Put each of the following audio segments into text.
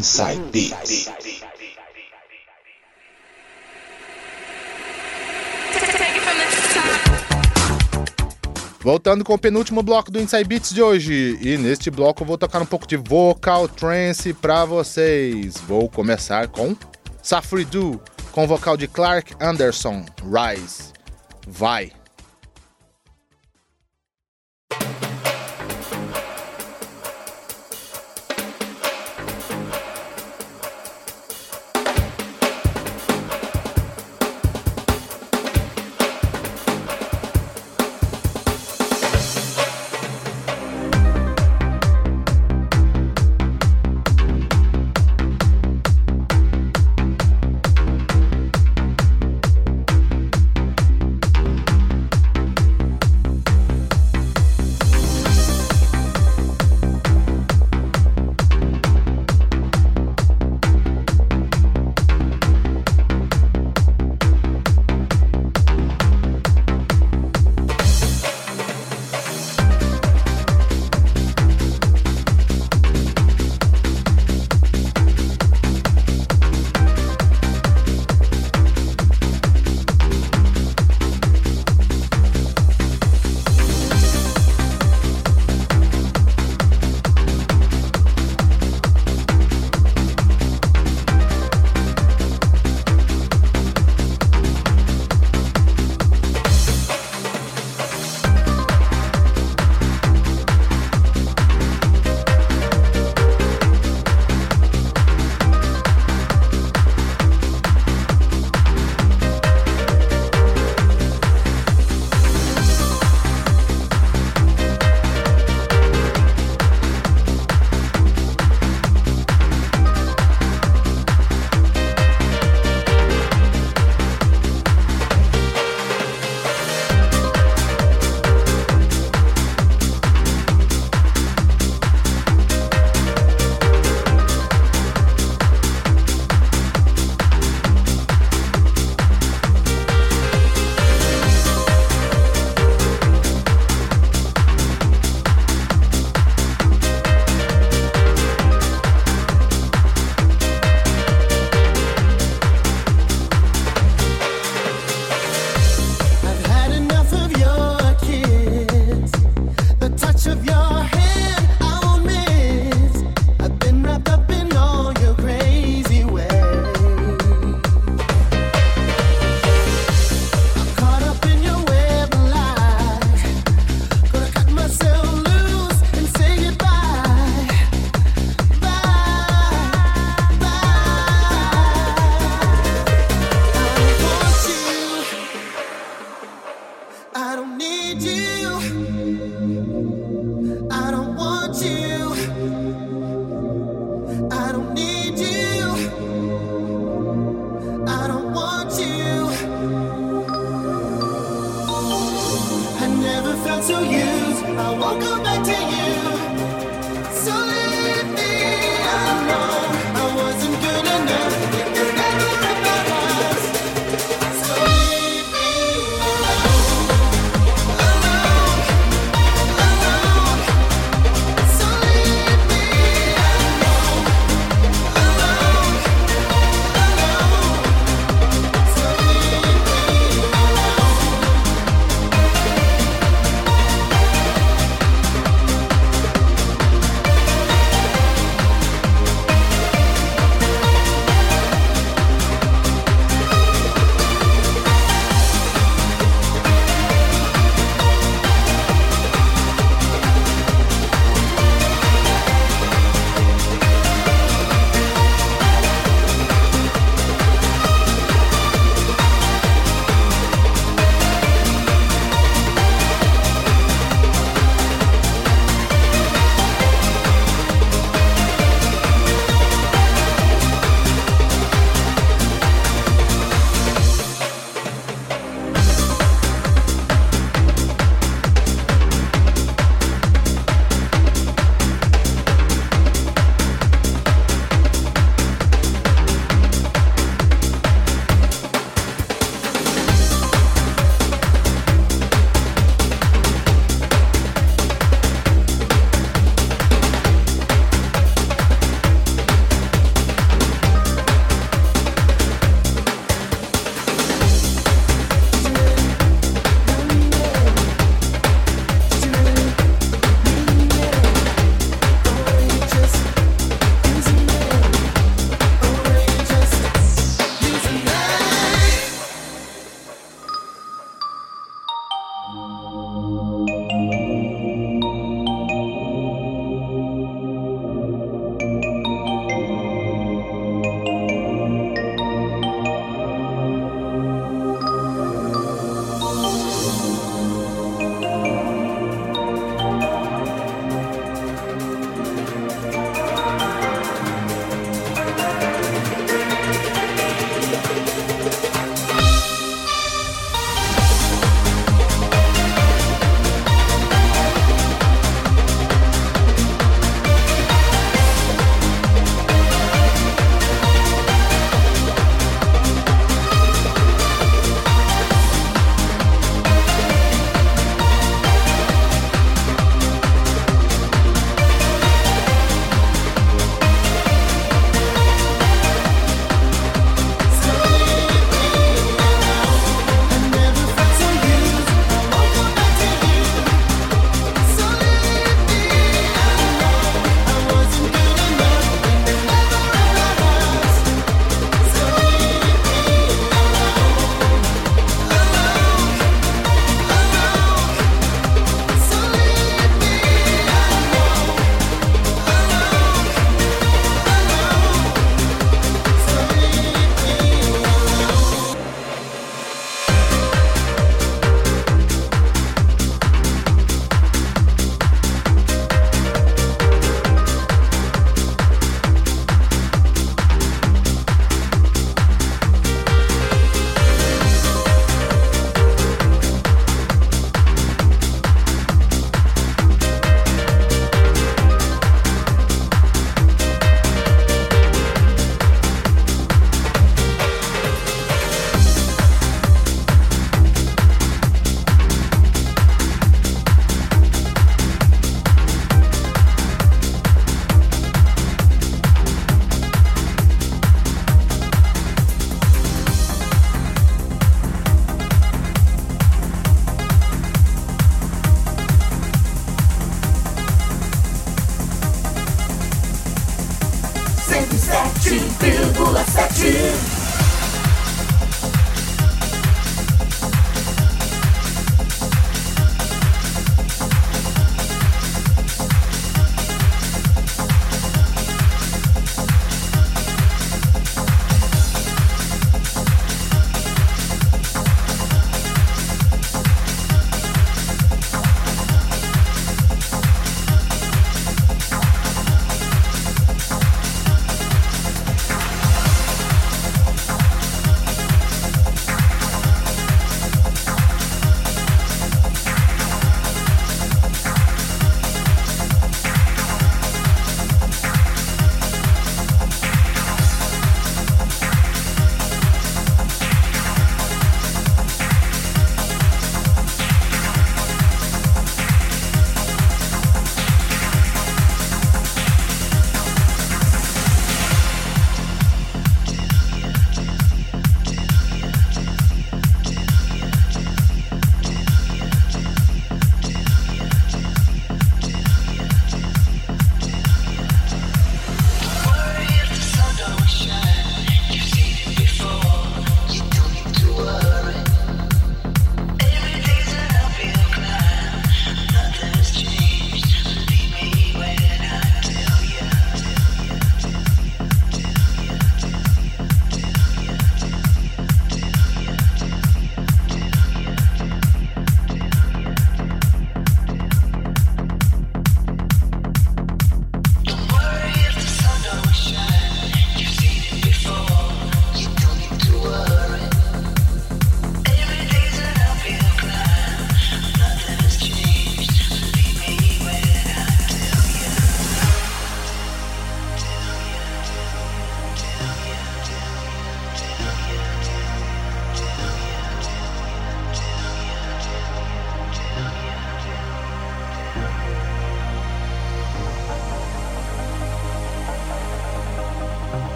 Inside Beats. Voltando com o penúltimo bloco do Inside Beats de hoje. E neste bloco eu vou tocar um pouco de vocal trance pra vocês. Vou começar com Safri Do, com vocal de Clark Anderson, Rise. Vai!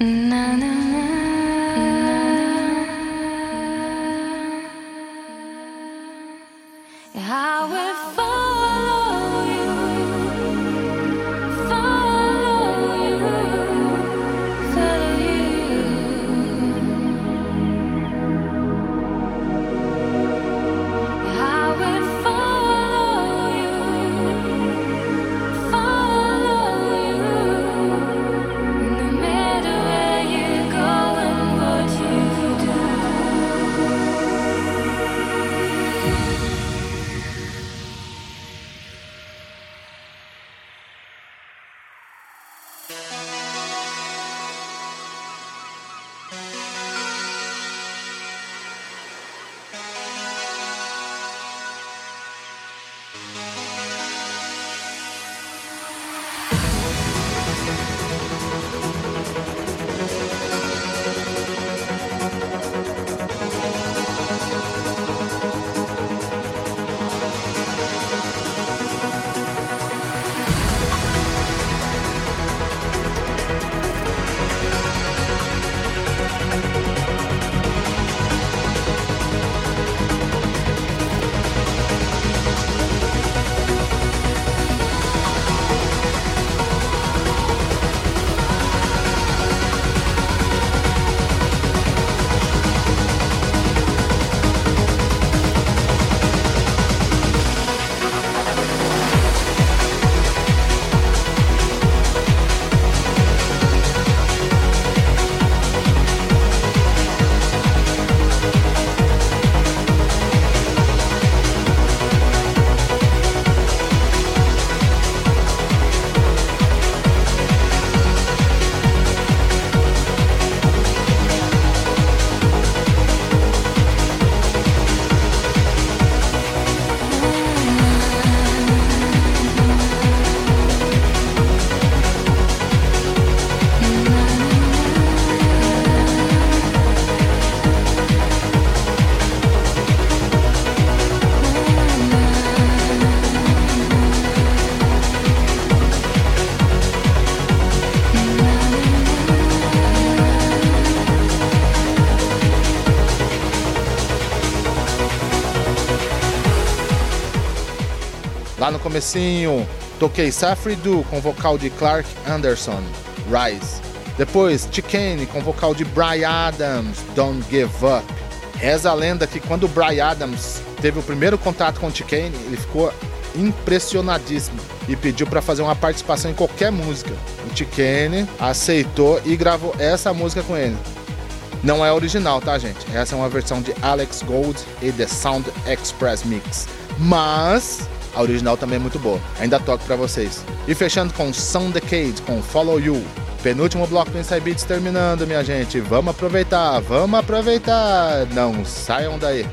na na na. Lá no comecinho, toquei Safri Do com vocal de Clark Anderson, Rise. Depois, Chicane com vocal de Brian Adams, Don't Give Up. Reza a lenda que quando o Brian Adams teve o primeiro contato com Chicane, ele ficou impressionadíssimo e pediu para fazer uma participação em qualquer música. O Chicane aceitou e gravou essa música com ele. Não é original, tá, gente? Essa é uma versão de Alex Gold e The Sound Express Mix. Mas a original também é muito boa. Ainda toco para vocês. E fechando com Sound Decade, com Follow You. Penúltimo bloco do Inside Beats terminando, minha gente. Vamos aproveitar, vamos aproveitar. Não saiam daí.